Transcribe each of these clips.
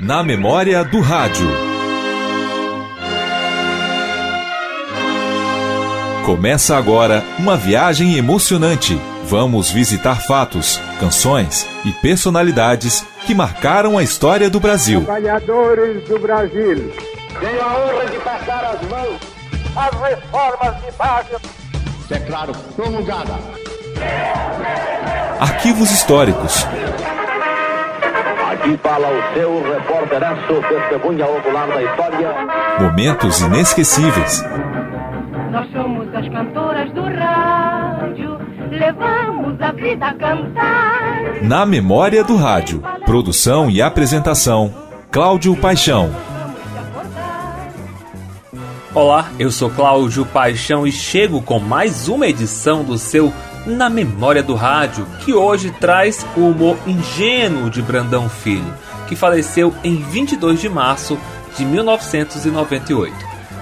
Na memória do rádio. Começa agora uma viagem emocionante. Vamos visitar fatos, canções e personalidades que marcaram a história do Brasil. Trabalhadores do Brasil. Tenho a honra de passar as mãos às reformas de base. Declaro promulgada. Arquivos históricos. Aqui fala o seu repórteraço, testemunha ocular da história. Momentos inesquecíveis. Nós somos as cantoras do rádio, levamos a vida a cantar. Na memória do rádio. Produção e apresentação: Cláudio Paixão. Olá, eu sou Cláudio Paixão e chego com mais uma edição do seu Na Memória do Rádio, que hoje traz o humor ingênuo de Brandão Filho, que faleceu em 22 de março de 1998.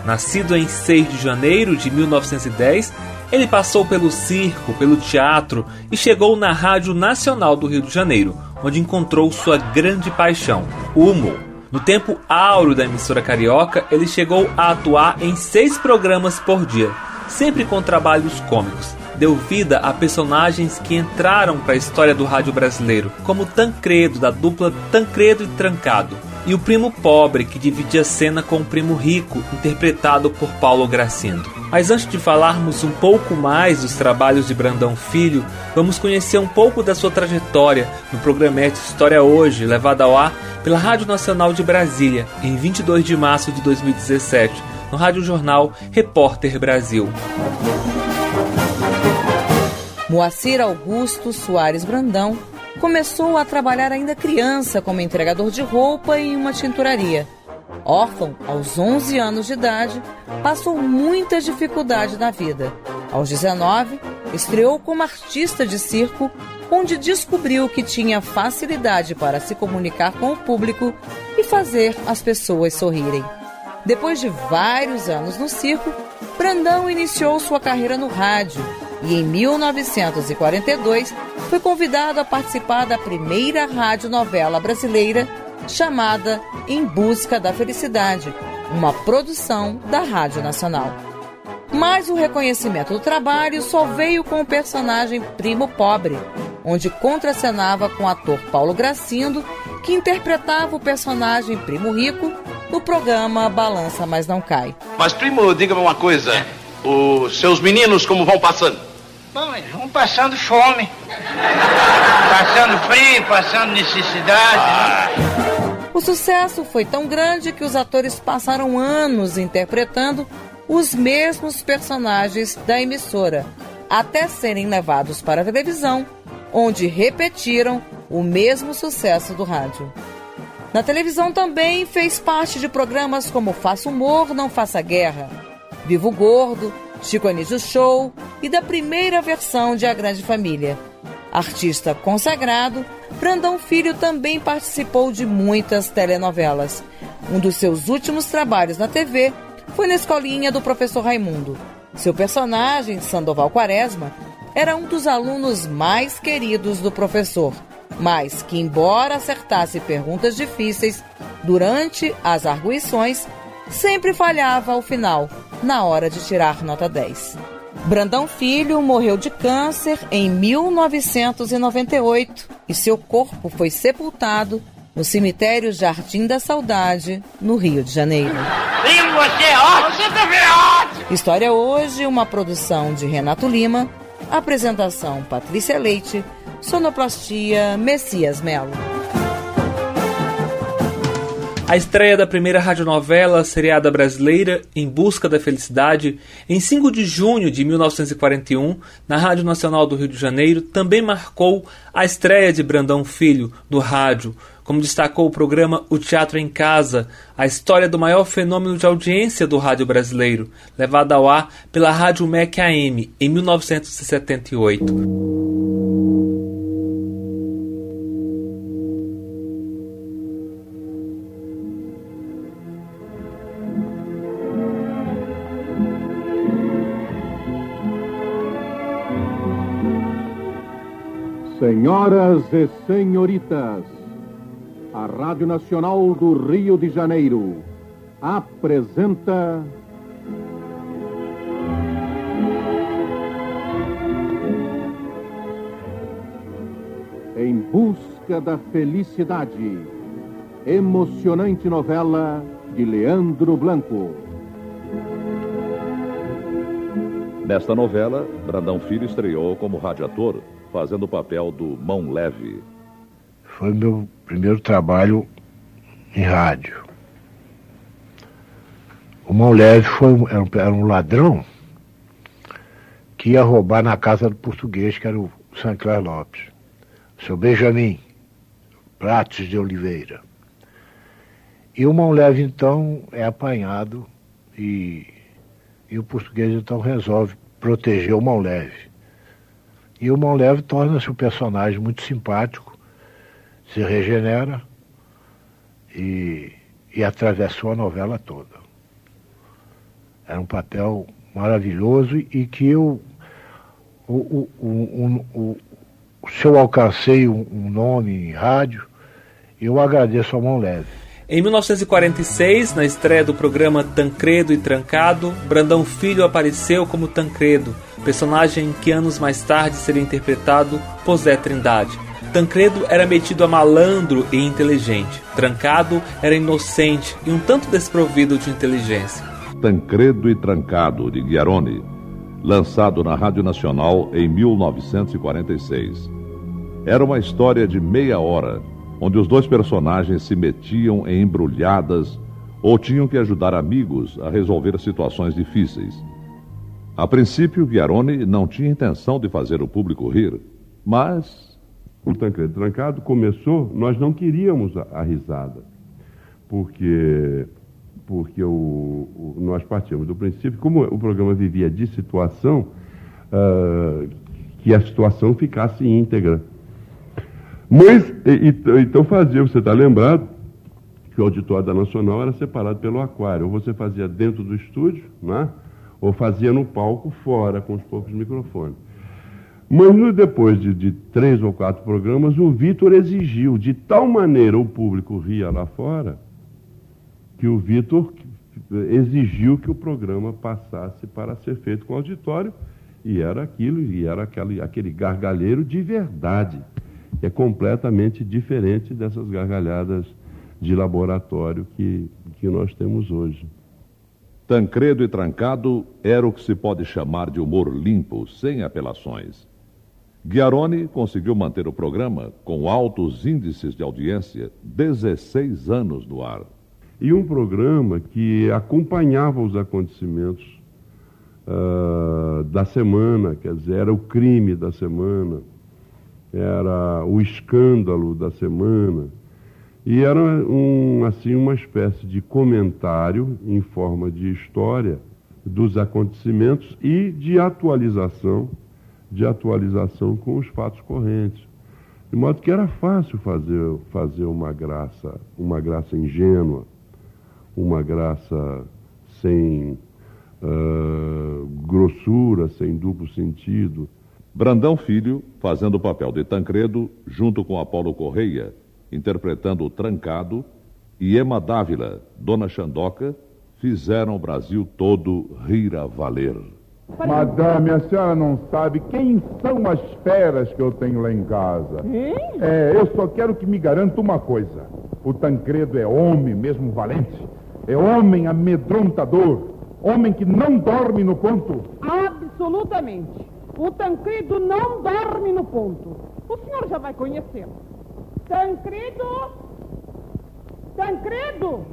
Nascido em 6 de janeiro de 1910, ele passou pelo circo, pelo teatro e chegou na Rádio Nacional do Rio de Janeiro, onde encontrou sua grande paixão, o humor. No tempo áureo da emissora carioca, ele chegou a atuar em seis programas por dia, sempre com trabalhos cômicos. Deu vida a personagens que entraram para a história do rádio brasileiro, como Tancredo, da dupla Tancredo e Trancado, e o primo pobre, que dividia cena com o primo rico, interpretado por Paulo Gracindo. Mas antes de falarmos um pouco mais dos trabalhos de Brandão Filho, vamos conhecer um pouco da sua trajetória no programete História Hoje, levado ao ar pela Rádio Nacional de Brasília, em 22 de março de 2017, no Rádio Jornal Repórter Brasil. Moacir Augusto Soares Brandão começou a trabalhar ainda criança como entregador de roupa em uma tinturaria. Órfão, aos 11 anos de idade, passou muita dificuldade na vida. Aos 19, estreou como artista de circo, onde descobriu que tinha facilidade para se comunicar com o público e fazer as pessoas sorrirem. Depois de vários anos no circo, Brandão iniciou sua carreira no rádio e em 1942 foi convidado a participar da primeira radionovela brasileira chamada Em Busca da Felicidade, uma produção da Rádio Nacional. Mas o reconhecimento do trabalho só veio com o personagem Primo Pobre, onde contracenava com o ator Paulo Gracindo, que interpretava o personagem Primo Rico no programa Balança Mas Não Cai. Mas, primo, diga-me uma coisa. Os seus meninos como vão passando? Bom, eles vão passando fome. Passando frio, passando necessidade. Né? O sucesso foi tão grande que os atores passaram anos interpretando os mesmos personagens da emissora, até serem levados para a televisão, onde repetiram o mesmo sucesso do rádio. Na televisão também fez parte de programas como Faça Humor, Não Faça Guerra, Vivo Gordo, Chico Anísio Show e da primeira versão de A Grande Família. Artista consagrado, Brandão Filho também participou de muitas telenovelas. Um dos seus últimos trabalhos na TV foi na escolinha do professor Raimundo. Seu personagem, Sandoval Quaresma, era um dos alunos mais queridos do professor, mas que, embora acertasse perguntas difíceis durante as arguições, sempre falhava ao final, na hora de tirar nota 10. Brandão Filho morreu de câncer em 1998 e seu corpo foi sepultado no cemitério Jardim da Saudade, no Rio de Janeiro. Primo, você é ótimo! Você também é ótimo! História hoje, uma produção de Renato Lima, apresentação Patrícia Leite, sonoplastia Messias Melo. A estreia da primeira radionovela seriada brasileira Em Busca da Felicidade, em 5 de junho de 1941, na Rádio Nacional do Rio de Janeiro, também marcou a estreia de Brandão Filho no rádio, como destacou o programa O Teatro em Casa, a história do maior fenômeno de audiência do rádio brasileiro, levado ao ar pela Rádio MEC AM em 1978. Senhoras e senhoritas, A Rádio Nacional do Rio de Janeiro apresenta. Em busca da felicidade. Emocionante novela de Leandro Blanco. Nesta novela, Brandão Filho estreou como radiator, fazendo o papel do Mão Leve. Foi meu primeiro trabalho em rádio. O Mão Leve foi, era, um, era um ladrão que ia roubar na casa do português, que era o Sancler Lopes. Seu Benjamin Pratos de Oliveira. E o Mão Leve, então, é apanhado e e o português então resolve proteger o Mão Leve. E o Mão Leve torna-se um personagem muito simpático, se regenera e, e atravessou a novela toda. Era um papel maravilhoso e que eu, o, o, o, o, se eu alcancei um, um nome em rádio, eu agradeço ao Mão Leve. Em 1946, na estreia do programa Tancredo e Trancado, Brandão Filho apareceu como Tancredo, personagem que anos mais tarde seria interpretado por Zé Trindade. Tancredo era metido a malandro e inteligente. Trancado era inocente e um tanto desprovido de inteligência. Tancredo e Trancado, de Guiarone, lançado na Rádio Nacional em 1946. Era uma história de meia hora onde os dois personagens se metiam em embrulhadas ou tinham que ajudar amigos a resolver situações difíceis. A princípio, Guiarone não tinha intenção de fazer o público rir, mas. O Tancredo Trancado começou, nós não queríamos a, a risada, porque, porque o, o, nós partimos do princípio, como o programa vivia de situação, uh, que a situação ficasse íntegra. Mas, e, então fazia, você está lembrado, que o auditório da Nacional era separado pelo aquário. Ou você fazia dentro do estúdio, né? ou fazia no palco fora, com os poucos microfones. Mas depois de, de três ou quatro programas, o Vitor exigiu, de tal maneira o público ria lá fora, que o Vitor exigiu que o programa passasse para ser feito com auditório, e era aquilo, e era aquele, aquele gargalheiro de verdade que é completamente diferente dessas gargalhadas de laboratório que, que nós temos hoje. Tancredo e Trancado era o que se pode chamar de humor limpo, sem apelações. Guiarone conseguiu manter o programa com altos índices de audiência, 16 anos no ar. E um programa que acompanhava os acontecimentos uh, da semana, quer dizer, era o crime da semana, era o escândalo da semana. E era um, assim, uma espécie de comentário em forma de história dos acontecimentos e de atualização, de atualização com os fatos correntes. De modo que era fácil fazer, fazer uma graça, uma graça ingênua, uma graça sem uh, grossura, sem duplo sentido, Brandão Filho, fazendo o papel de Tancredo, junto com Apolo Correia, interpretando o Trancado, e Ema Dávila, Dona Xandoca, fizeram o Brasil todo rir a valer. Madame, a senhora não sabe quem são as feras que eu tenho lá em casa. Hein? É, eu só quero que me garanta uma coisa. O Tancredo é homem mesmo valente. É homem amedrontador. Homem que não dorme no ponto. Absolutamente. O Tancredo não dorme no ponto. O senhor já vai conhecê-lo. Tancredo! Tancredo!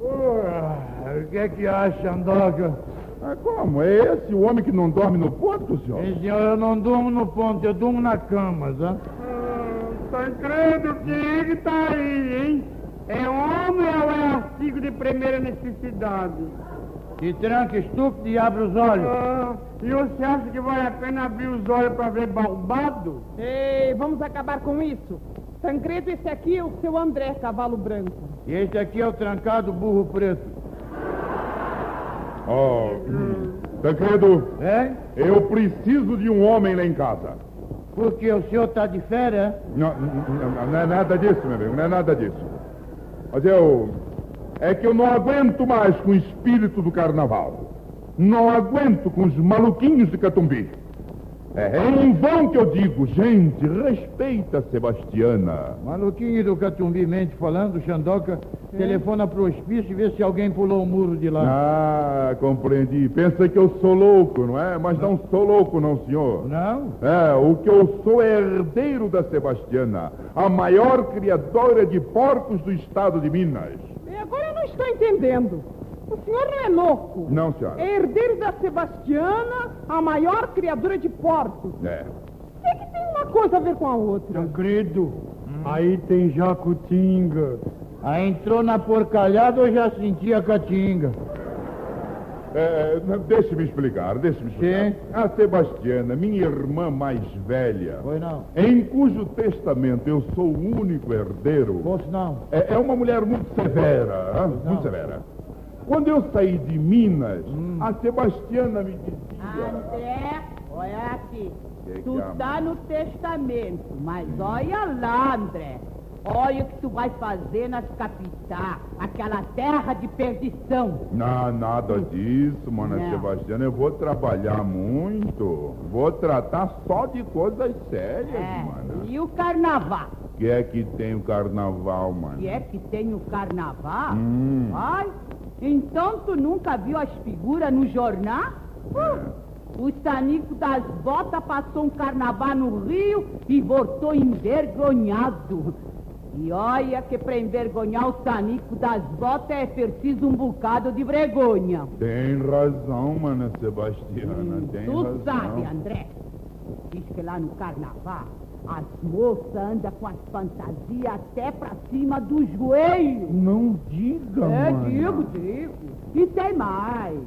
o que é que acha, Andoga? Ah, como? É esse o homem que não dorme no ponto, senhor? Sim, senhor, eu não durmo no ponto, eu durmo na cama, tá? Ah, Tancredo, quem é que tá aí, hein? É homem ou é artigo de primeira necessidade? E tranca estúpido e abre os olhos. Ah, e você acha que vale a pena abrir os olhos para ver balbado? Ei, vamos acabar com isso. Tancredo, esse aqui é o seu André, cavalo branco. E esse aqui é o trancado burro preto. Oh, hum. Tancredo. É? Eu preciso de um homem lá em casa. Porque o senhor está de férias? Não, não, não é nada disso, meu amigo, não é nada disso. Mas eu. É que eu não aguento mais com o espírito do carnaval. Não aguento com os maluquinhos de Catumbi. É, é em vão que eu digo, gente, respeita a Sebastiana. Maluquinho do Catumbi mente falando, Xandoca, telefona pro hospício e vê se alguém pulou o muro de lá. Ah, compreendi. Pensa que eu sou louco, não é? Mas não sou louco, não, senhor. Não? É, o que eu sou é herdeiro da Sebastiana, a maior criadora de porcos do estado de Minas. E agora eu não estou entendendo. O senhor não é louco. Não, senhora. É herdeiro da Sebastiana, a maior criadora de porcos. É. É que tem uma coisa a ver com a outra. Tancredo, aí tem Jacutinga. Aí entrou na porcalhada ou já sentia a catinga? É, deixe-me explicar, deixe-me explicar. Sim. A Sebastiana, minha irmã mais velha, Foi não. em cujo testamento eu sou o único herdeiro, Fosse não. é, é uma mulher muito severa, hã? muito severa. Quando eu saí de Minas, a Sebastiana me dizia... André, olha aqui. Que tu que é, tá no testamento, mas olha lá, André. Olha o que tu vai fazer nas capitais, aquela terra de perdição. Não, nada disso, mana Não. Sebastiana. Eu vou trabalhar muito. Vou tratar só de coisas sérias, É. mana. E o carnaval? que é que tem o carnaval, mano? Que é que tem o carnaval? Hum. Ai, então tu nunca viu as figuras no jornal? Uh, o Sanico das Botas passou um carnaval no Rio e voltou envergonhado. E olha que para envergonhar o Sanico das Botas é preciso um bocado de vergonha. Tem razão, mana Sebastiana, tem tu razão. sabe, André, diz que lá no carnaval as moças andam com as fantasias até pra cima dos joelhos. Não diga, É, mana. digo, digo. E tem mais.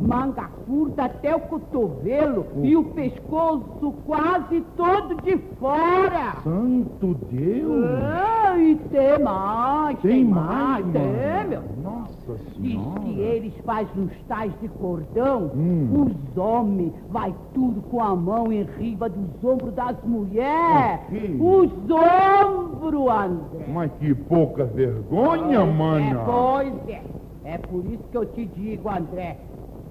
Manga curta até o cotovelo e o pescoço quase todo de fora. Santo Deus! É, e tem mais, tem, Tem mais, mais, tem, mana. meu. Nossa Diz Senhora! que eles fazem uns tais de cordão, Hum. os homens vai tudo com a mão em riba dos ombros das mulheres. Que Os ombros, André. Mas que pouca vergonha, É, mana! pois é. É por isso que eu te digo, André.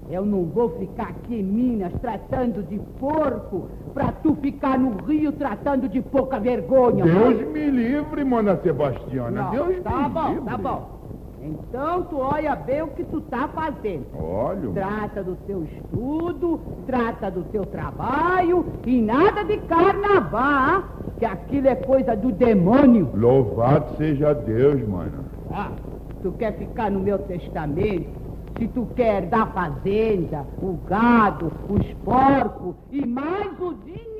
Eu não vou ficar aqui em Minas tratando de porco pra tu ficar no Rio tratando de pouca vergonha. Deus me livre, mana Sebastiana. Não, Deus tá me bom, livre. tá bom. Então tu olha bem o que tu tá fazendo. Olha, Trata do teu estudo, trata do teu trabalho e nada de carnaval, que aquilo é coisa do demônio. louvado seja Deus, mana. Ah, tu quer ficar no meu testamento? Se tu quer dar fazenda, o gado, os porcos e mais o dinheirão.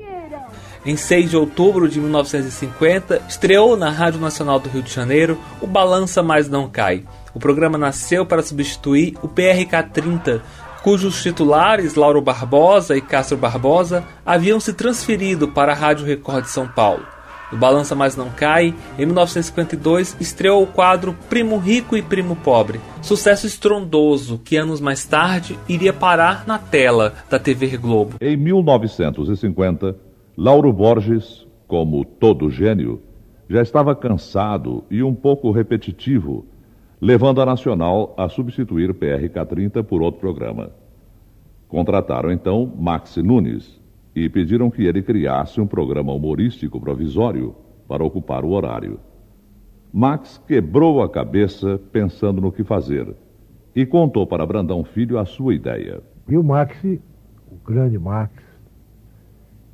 Em 6 de outubro de 1950, estreou na Rádio Nacional do Rio de Janeiro o Balança Mas Não Cai. O programa nasceu para substituir o PRK-30, cujos titulares, Lauro Barbosa e Castro Barbosa, haviam se transferido para a Rádio Record de São Paulo. No Balança Mas Não Cai, em 1952, estreou o quadro Primo Rico e Primo Pobre, sucesso estrondoso que anos mais tarde iria parar na tela da TV Globo. Em 1950, Lauro Borges, como todo gênio, já estava cansado e um pouco repetitivo, levando a Nacional a substituir PRK-30 por outro programa. Contrataram então Max Nunes e pediram que ele criasse um programa humorístico provisório para ocupar o horário. Max quebrou a cabeça pensando no que fazer e contou para Brandão Filho a sua ideia. E o Max, o grande Max,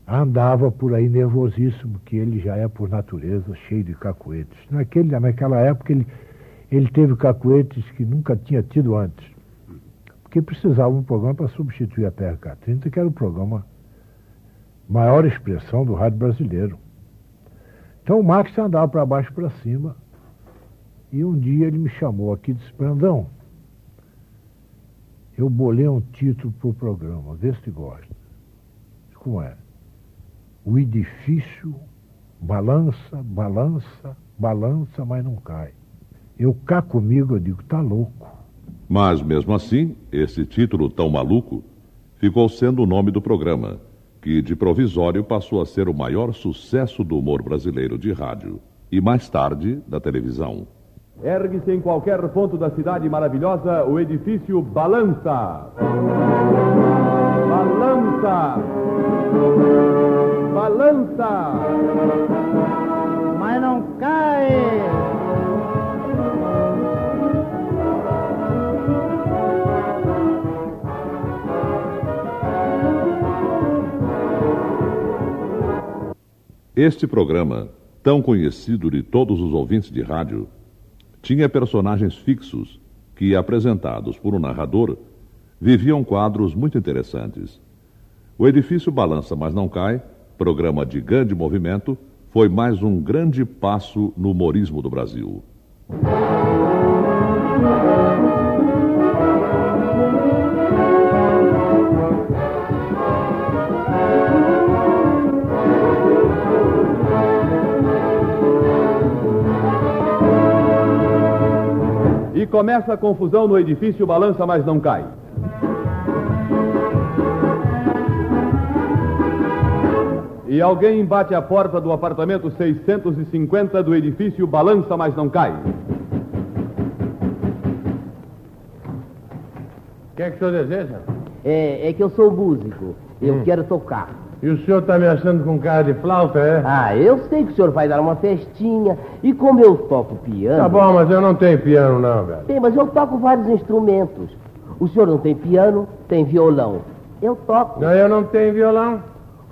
andava por aí nervosíssimo, que ele já é por natureza cheio de cacuetes. Naquele, naquela época ele, ele teve cacuetes que nunca tinha tido antes. Porque precisava um programa para substituir a PRK-30, que era o programa maior expressão do rádio brasileiro. Então o Max andava para baixo para cima. E um dia ele me chamou aqui e disse, Brandão, eu bolei um título para o programa, vê se gosta. Como é? O edifício balança, balança, balança, mas não cai. Eu cá comigo, eu digo, tá louco. Mas, mesmo assim, esse título tão maluco ficou sendo o nome do programa, que de provisório passou a ser o maior sucesso do humor brasileiro de rádio e mais tarde da televisão. Ergue-se em qualquer ponto da cidade maravilhosa o edifício Balança. Balança! Balança! Mas não cai! Este programa, tão conhecido de todos os ouvintes de rádio, tinha personagens fixos que, apresentados por um narrador, viviam quadros muito interessantes. O edifício balança, mas não cai, programa de grande movimento, foi mais um grande passo no humorismo do Brasil. E começa a confusão no edifício Balança, mas não cai. E alguém bate a porta do apartamento 650 do edifício Balança, mas não cai. O que é que o senhor deseja? É, é que eu sou músico. Eu Hum. quero tocar. E o senhor está me achando com cara de flauta, é? Ah, eu sei que o senhor vai dar uma festinha. E como eu toco piano. Tá bom, mas eu não tenho piano, não, velho. Tem, mas eu toco vários instrumentos. O senhor não tem piano, tem violão. Eu toco. Não, eu não tenho violão.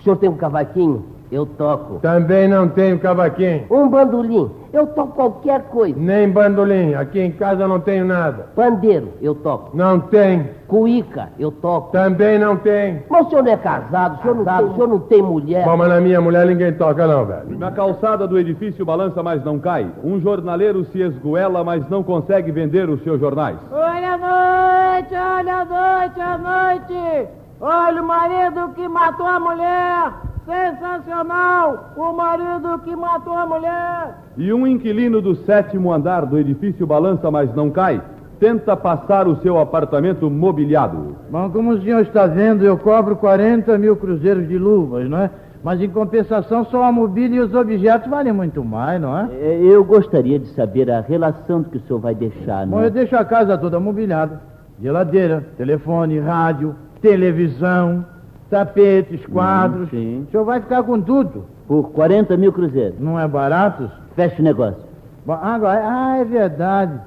O senhor tem um cavaquinho? Eu toco. Também não tenho cavaquinho. Um bandolim? Eu toco qualquer coisa. Nem bandolim. Aqui em casa não tenho nada. Pandeiro? Eu toco. Não tem. Cuíca? Eu toco. Também não tem. Mas o senhor não é casado, o senhor, não, tem, o senhor não tem mulher. Bom, mas na minha mulher ninguém toca, não, velho. Na calçada do edifício Balança, mas não cai. Um jornaleiro se esgoela, mas não consegue vender os seus jornais. Olha a noite, olha a noite, a noite. Olha o marido que matou a mulher. Sensacional! O marido que matou a mulher. E um inquilino do sétimo andar do edifício Balança, mas não cai, tenta passar o seu apartamento mobiliado. Bom, como o senhor está vendo, eu cobro 40 mil cruzeiros de luvas, não é? Mas em compensação, só a mobília e os objetos valem muito mais, não é? É, Eu gostaria de saber a relação que o senhor vai deixar, Bom, né? eu deixo a casa toda mobiliada. Geladeira, telefone, rádio, televisão, tapetes, quadros. sim. O senhor vai ficar com tudo. Por 40 mil cruzeiros. Não é barato? Fecha o negócio. Bom, agora, ah, é verdade.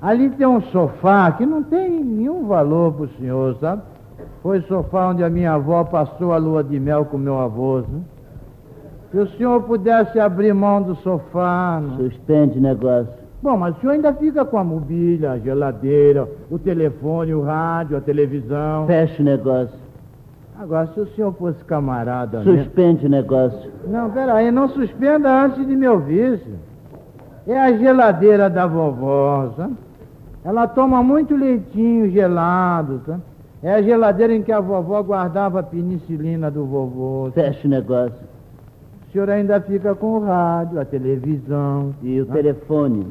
Ali tem um sofá que não tem nenhum valor pro senhor, sabe? Foi o sofá onde a minha avó passou a lua de mel com meu avô, né? Se o senhor pudesse abrir mão do sofá. Não... Suspende o negócio. Bom, mas o senhor ainda fica com a mobília, a geladeira, o telefone, o rádio, a televisão. Fecha o negócio. Agora, se o senhor fosse camarada. mesmo- Suspende o negócio. Não, peraí, não suspenda antes de me ouvir. senhor. É a geladeira da vovó, sabe? Ela toma muito leitinho gelado, sabe? É a geladeira em que a vovó guardava a penicilina do vovô. sabe? Fecha o negócio. O senhor ainda fica com o rádio, a televisão. E o né? telefone?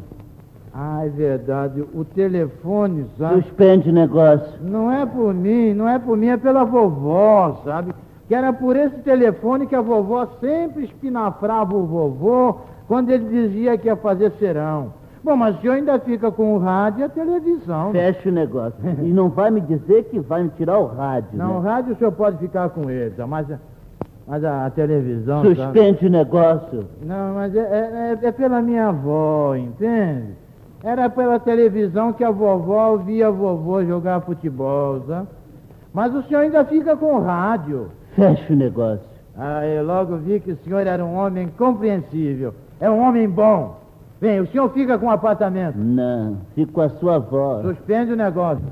Ah, é verdade. O telefone, sabe? Suspende o negócio. Não é por mim, não é por mim, é pela vovó, sabe? Que era por esse telefone que a vovó sempre espinafrava o vovô quando ele dizia que ia fazer serão. Bom, mas o senhor ainda fica com o rádio e a televisão. né? Fecha o negócio. E não vai me dizer que vai me tirar o rádio. Não, o né? rádio o senhor pode ficar com ele, tá? mas, mas a, a televisão. sabe? Suspende o negócio. Não, mas é, é- é- é pela minha avó, entende? Era pela televisão que a vovó via a vovô jogar futebol, sabe? Mas o senhor ainda fica com o rádio. Fecha o negócio. Ah, eu logo vi que o senhor era um homem compreensível. É um homem bom. Bem, o senhor fica com o apartamento. Não, fico com a sua avó. Suspende o negócio.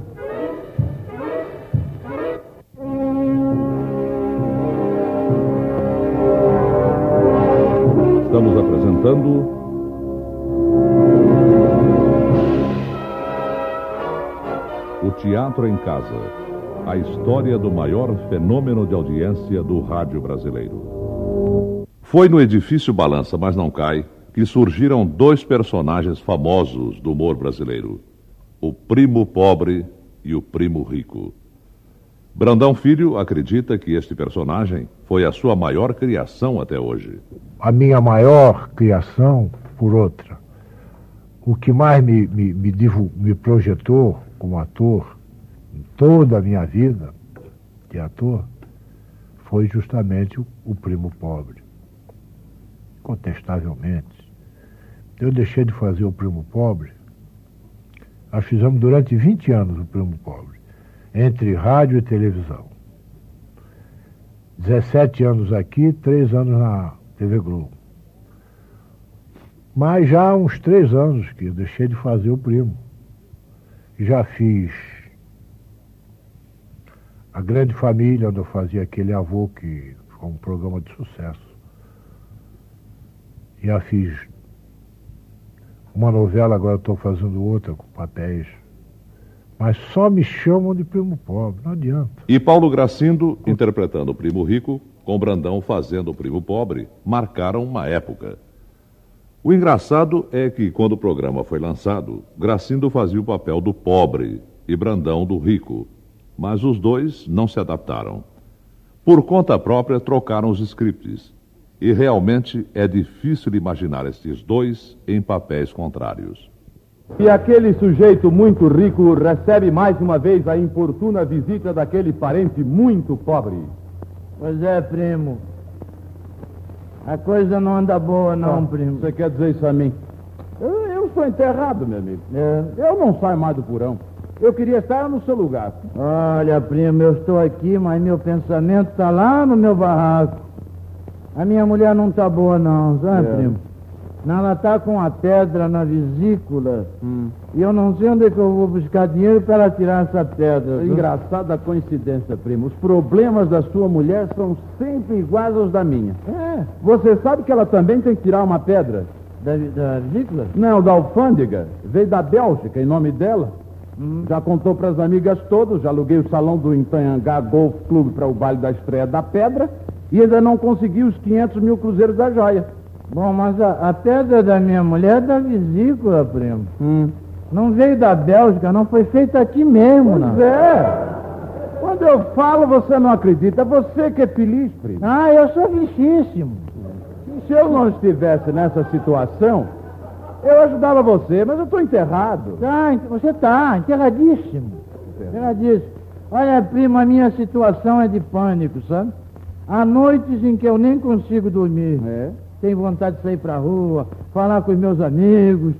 Teatro em Casa. A história do maior fenômeno de audiência do rádio brasileiro. Foi no edifício Balança, mas não cai, que surgiram dois personagens famosos do humor brasileiro: o primo pobre e o primo rico. Brandão Filho acredita que este personagem foi a sua maior criação até hoje. A minha maior criação, por outra, o que mais me, me, me, me projetou como ator toda a minha vida de ator foi justamente o, o primo pobre. Contestavelmente. Eu deixei de fazer o primo pobre. Nós fizemos durante 20 anos o primo pobre entre rádio e televisão. 17 anos aqui, 3 anos na TV Globo. Mas já há uns 3 anos que eu deixei de fazer o primo. Já fiz a grande família, onde eu fazia aquele avô que foi um programa de sucesso. Já fiz uma novela, agora estou fazendo outra com papéis mas só me chamam de primo pobre, não adianta. E Paulo Gracindo, interpretando o primo rico, com Brandão fazendo o primo pobre, marcaram uma época. O engraçado é que, quando o programa foi lançado, Gracindo fazia o papel do pobre e Brandão do rico, mas os dois não se adaptaram. Por conta própria, trocaram os scripts. E realmente é difícil imaginar estes dois em papéis contrários. E aquele sujeito muito rico recebe mais uma vez a importuna visita daquele parente muito pobre. Pois é, primo. A coisa não anda boa, não, ah, primo. Você quer dizer isso a mim? Eu, eu estou enterrado, meu amigo. É. Eu não saio mais do porão. Eu queria estar no seu lugar. Olha, primo, eu estou aqui, mas meu pensamento está lá no meu barraco. A minha mulher não está boa, não, sabe, é. primo? Não, ela está com a pedra na vesícula. Hum. E eu não sei onde é que eu vou buscar dinheiro para tirar essa pedra. Engraçada coincidência, primo. Os problemas da sua mulher são sempre iguais aos da minha. É. Você sabe que ela também tem que tirar uma pedra? Da, da vesícula? Não, da alfândega. Veio da Bélgica, em nome dela. Hum. Já contou para as amigas todas, já aluguei o salão do Intanhangá Golf Clube para o baile da estreia da pedra e ainda não consegui os 500 mil cruzeiros da joia. Bom, mas a, a pedra da minha mulher é da vesícula, primo. Hum. Não veio da Bélgica, não foi feita aqui mesmo, pois não. é. Quando eu falo, você não acredita. Você que é feliz, primo. Ah, eu sou felicíssimo. Se eu não estivesse nessa situação, eu ajudava você, mas eu estou enterrado. Tá, você está, enterradíssimo. Enterradíssimo. Olha, primo, a minha situação é de pânico, sabe? Há noites em que eu nem consigo dormir. É? tenho vontade de sair para a rua, falar com os meus amigos.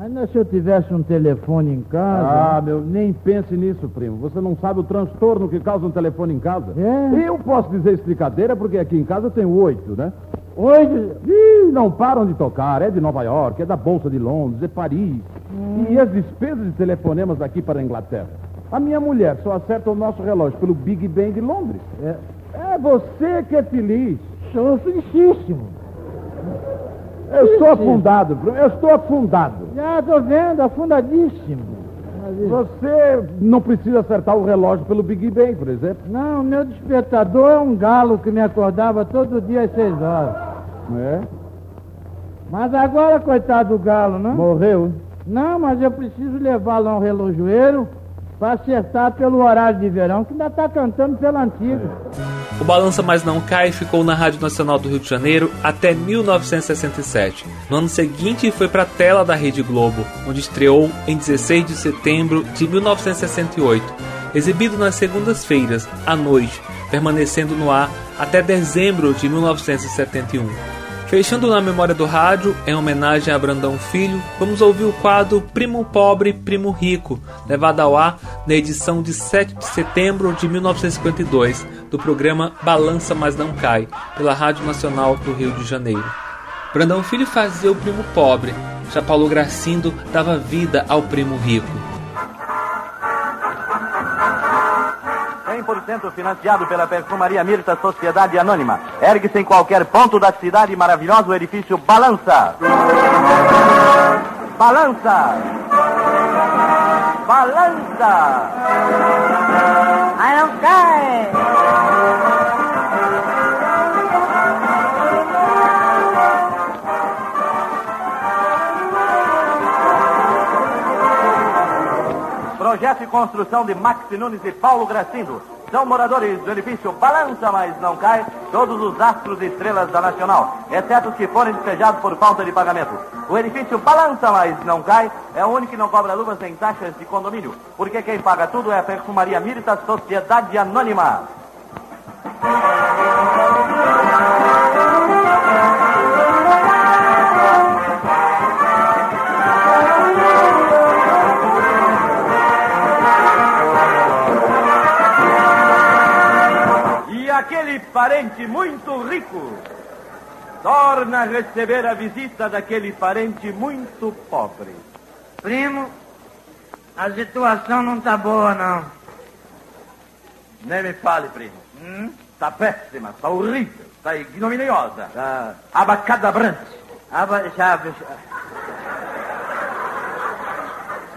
Ainda se eu tivesse um telefone em casa. Ah, meu, nem pense nisso, primo. Você não sabe o transtorno que causa um telefone em casa. É? Eu posso dizer explicadeira porque aqui em casa tem oito, né? Oito? Ih, não param de tocar. É de Nova York, é da Bolsa de Londres, é Paris. Hum. E as despesas de telefonemas daqui para a Inglaterra. A minha mulher só acerta o nosso relógio pelo Big Ben de Londres. É, é você que é feliz. Sou felicíssimo. Eu estou afundado, eu estou afundado. Já estou vendo, afundadíssimo. Você não precisa acertar o relógio pelo Big Ben, por exemplo? Não, meu despertador é um galo que me acordava todo dia às seis horas. É? Mas agora, coitado do galo, não? Morreu? Não, mas eu preciso levá-lo a um relojoeiro para acertar pelo horário de verão, que ainda está cantando pela antiga. O Balança Mais Não Cai ficou na Rádio Nacional do Rio de Janeiro até 1967. No ano seguinte foi para a tela da Rede Globo, onde estreou em 16 de setembro de 1968, exibido nas segundas-feiras, à noite, permanecendo no ar até dezembro de 1971. Fechando na memória do rádio, em homenagem a Brandão Filho, vamos ouvir o quadro Primo Pobre, Primo Rico, levado ao ar na edição de 7 de setembro de 1952, do programa Balança Mas Não Cai, pela Rádio Nacional do Rio de Janeiro. Brandão Filho fazia o primo pobre, já Paulo Gracindo dava vida ao primo rico. 100% financiado pela Perfumaria Mirta Sociedade Anônima. Ergue-se em qualquer ponto da cidade maravilhoso edifício Balança. Balança! Balança! Ai, não cai! Projeto e construção de Max Nunes e Paulo Gracindo. São moradores do edifício Balança, mas não cai, todos os astros e estrelas da Nacional, exceto os que forem despejados por falta de pagamento. O edifício Balança, mas não cai, é o único que não cobra luvas nem taxas de condomínio, porque quem paga tudo é a Perfumaria Mirta Sociedade Anônima. Parente muito rico torna a receber a visita daquele parente muito pobre. Primo, a situação não tá boa, não. Nem me fale, primo. Tá péssima, tá horrível, tá ignominiosa, tá abacadabrante. Aba, já.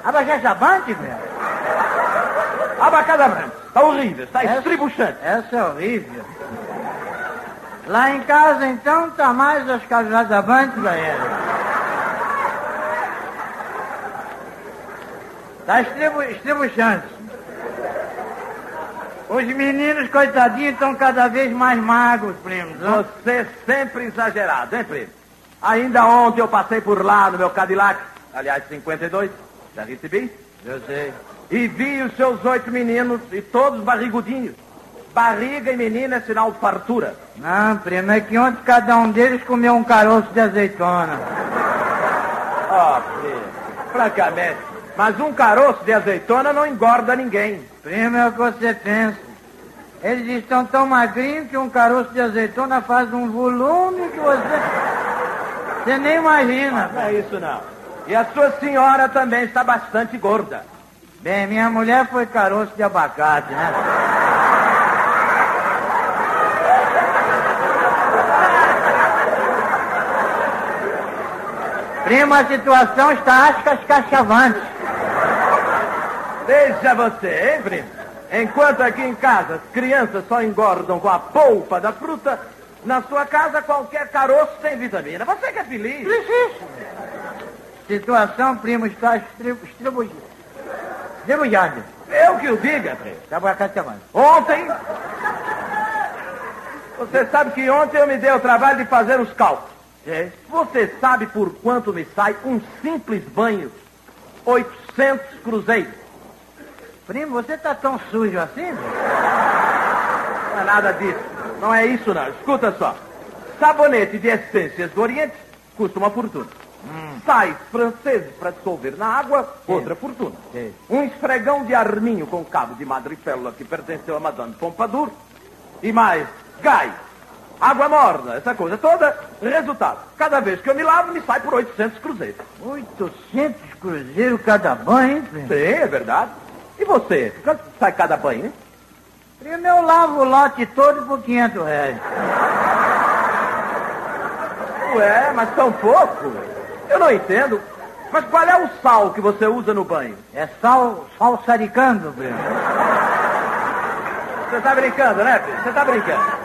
Abajajabante, velho? Abacadabrante, tá horrível, tá Essa- estribuchante. Essa é horrível. Lá em casa, então, tá mais as cajazabantes, velho. Tá estribu, estribuchante. Os meninos, coitadinhos, estão cada vez mais magros, primos. ó. Você sempre exagerado, hein, primo? Ainda ontem eu passei por lá no meu Cadillac, aliás, 52, já recebi. Eu sei. E vi os seus oito meninos, e todos barrigudinhos. Barriga e menina é sinal de fartura. Não, primo, é que ontem cada um deles comeu um caroço de azeitona. Ó, primo, francamente. Mas um caroço de azeitona não engorda ninguém. Primo, é o que você pensa. Eles estão tão magrinhos que um caroço de azeitona faz um volume que você. Você nem imagina. Não é isso não. E a sua senhora também está bastante gorda. Bem, minha mulher foi caroço de abacate, né? Primo, a situação está ascas cachavante. Veja você, hein, primo? Enquanto aqui em casa as crianças só engordam com a polpa da fruta, na sua casa qualquer caroço tem vitamina. Você que é feliz. Situação, primo, está estribu... estribujada. Eu que o diga, primo. Tá abacate chavante. Ontem. Você sabe que ontem eu me dei o trabalho de fazer os cálculos. Você sabe por quanto me sai um simples banho? 800 cruzeiros. Primo, você tá tão sujo assim? Não é nada disso. Não é isso, não. Escuta só. Sabonete de essências do Oriente custa uma fortuna. Sais franceses para dissolver na água, outra fortuna. Um esfregão de arminho com cabo de madrepérola que pertenceu a Madame Pompadour. E mais gás, água morna, essa coisa toda. Resultado, cada vez que eu me lavo, me sai por 800 cruzeiros. 800 cruzeiros cada banho, hein, primo? Sim, é verdade. E você? Quanto sai cada banho, hein? Primo, eu lavo o lote todo por 500 reais. Ué, mas tão pouco? Eu não entendo. Mas qual é o sal que você usa no banho? É sal, sal saricando, primo. Você tá brincando, né, filho? Você tá brincando.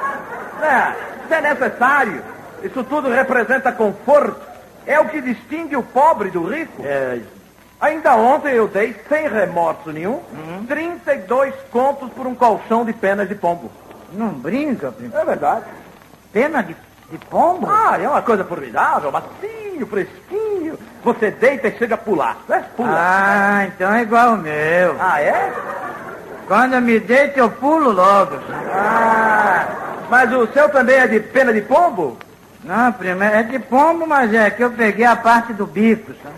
É, isso é necessário. Isso tudo representa conforto. É o que distingue o pobre do rico. É. Ainda ontem eu dei, sem remorso nenhum, 32 contos por um colchão de penas de pombo. Não brinca, primo. É verdade. Pena de, de pombo? Ah, é uma coisa formidável, macio, fresquinho. Você deita e chega a pular, né? Pula. Ah, então é igual o meu. Ah, é? Quando eu me deito, eu pulo logo. Ah, mas o seu também é de pena de pombo? Não, primo, é de pombo, mas é que eu peguei a parte do bico, sabe?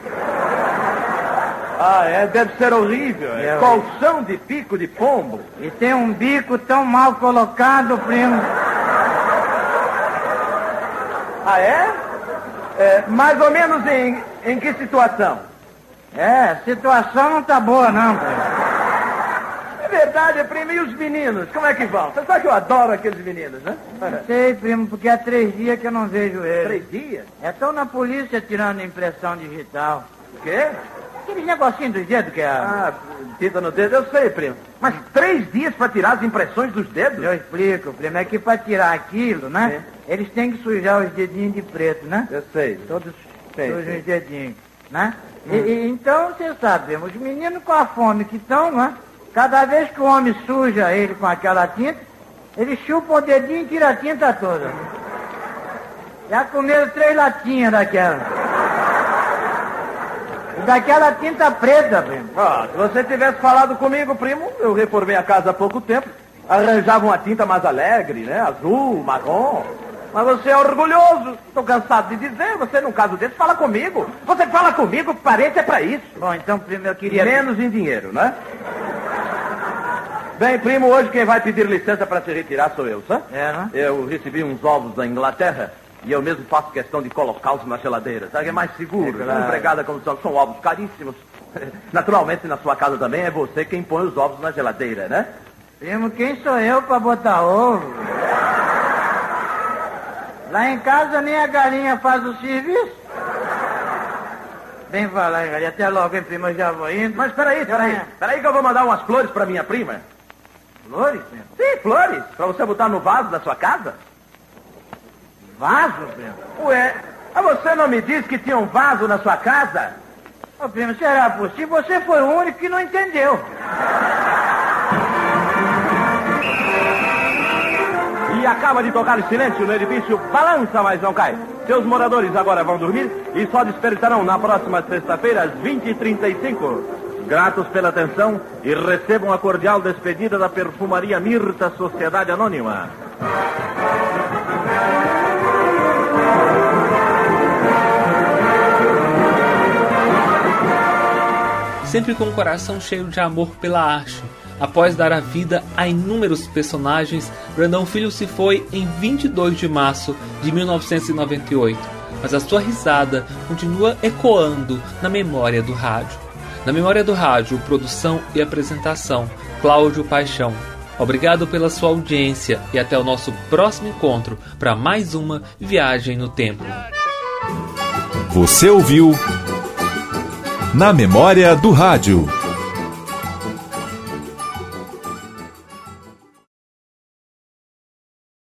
Ah, é? Deve ser horrível. É. É. Colchão de pico de pombo. E tem um bico tão mal colocado, primo. Ah, é? É, mais ou menos em, em que situação? É, a situação não tá boa, não, primo. É verdade, primo. E os meninos, como é que vão? Você sabe que eu adoro aqueles meninos, né? Sei, primo, porque há três dias que eu não vejo eles. Três dias? É, estão na polícia tirando impressão digital. O quê? Aqueles negocinhos dos dedos que é... Ah, tinta no dedo, eu sei, primo. Mas três dias para tirar as impressões dos dedos? Eu explico, primo. É que para tirar aquilo, né? Eles têm que sujar os dedinhos de preto, né? Eu sei. Todos Sei, sujam os dedinhos, né? E- e- então, você sabe, primo, os meninos com a fome que estão, né? Cada vez que o homem suja ele com aquela tinta, ele chupa o dedinho e tira a tinta toda. Já comeram três latinhas daquela. E daquela tinta preta, primo. Ah, se você tivesse falado comigo, primo, eu reformei a casa há pouco tempo. Arranjava uma tinta mais alegre, né? Azul, marrom. Mas você é orgulhoso. Estou cansado de dizer. Você, num caso desse, fala comigo. Você fala comigo, parente é pra isso. Bom, então, primo, eu queria... Menos em dinheiro, né? Bem, primo, hoje quem vai pedir licença para se retirar sou eu, tá? É, né? Eu recebi uns ovos da Inglaterra e eu mesmo faço questão de colocá-los na geladeira. Sabe, é mais seguro. É claro. Empregada como são, são ovos caríssimos. Naturalmente, na sua casa também é você quem põe os ovos na geladeira, né? Primo, quem sou eu pra botar ovo? Lá em casa nem a galinha faz o serviço. Bem falar, hein, galinha. Até logo, hein, prima, eu já vou indo. Mas peraí, peraí. Peraí que eu vou mandar umas flores pra minha prima. Flores, primo? Sim, flores. Pra você botar no vaso da sua casa. Vaso, primo? Ué, mas você não me disse que tinha um vaso na sua casa? Ô, primo, será possível? Você foi o único que não entendeu. E acaba de tocar silêncio no edifício Balança, mas não cai. Seus moradores agora vão dormir e só despertarão na próxima sexta-feira às 20h35. Gratos pela atenção e recebam a cordial despedida da Perfumaria Mirta Sociedade Anônima. Sempre com o coração cheio de amor pela arte. Após dar a vida a inúmeros personagens, Brandão Filho se foi em 22 de março de 1998, mas a sua risada continua ecoando na memória do rádio. Na memória do rádio, produção e apresentação, Cláudio Paixão. Obrigado pela sua audiência e até o nosso próximo encontro para mais uma viagem no tempo. Você ouviu Na Memória do Rádio.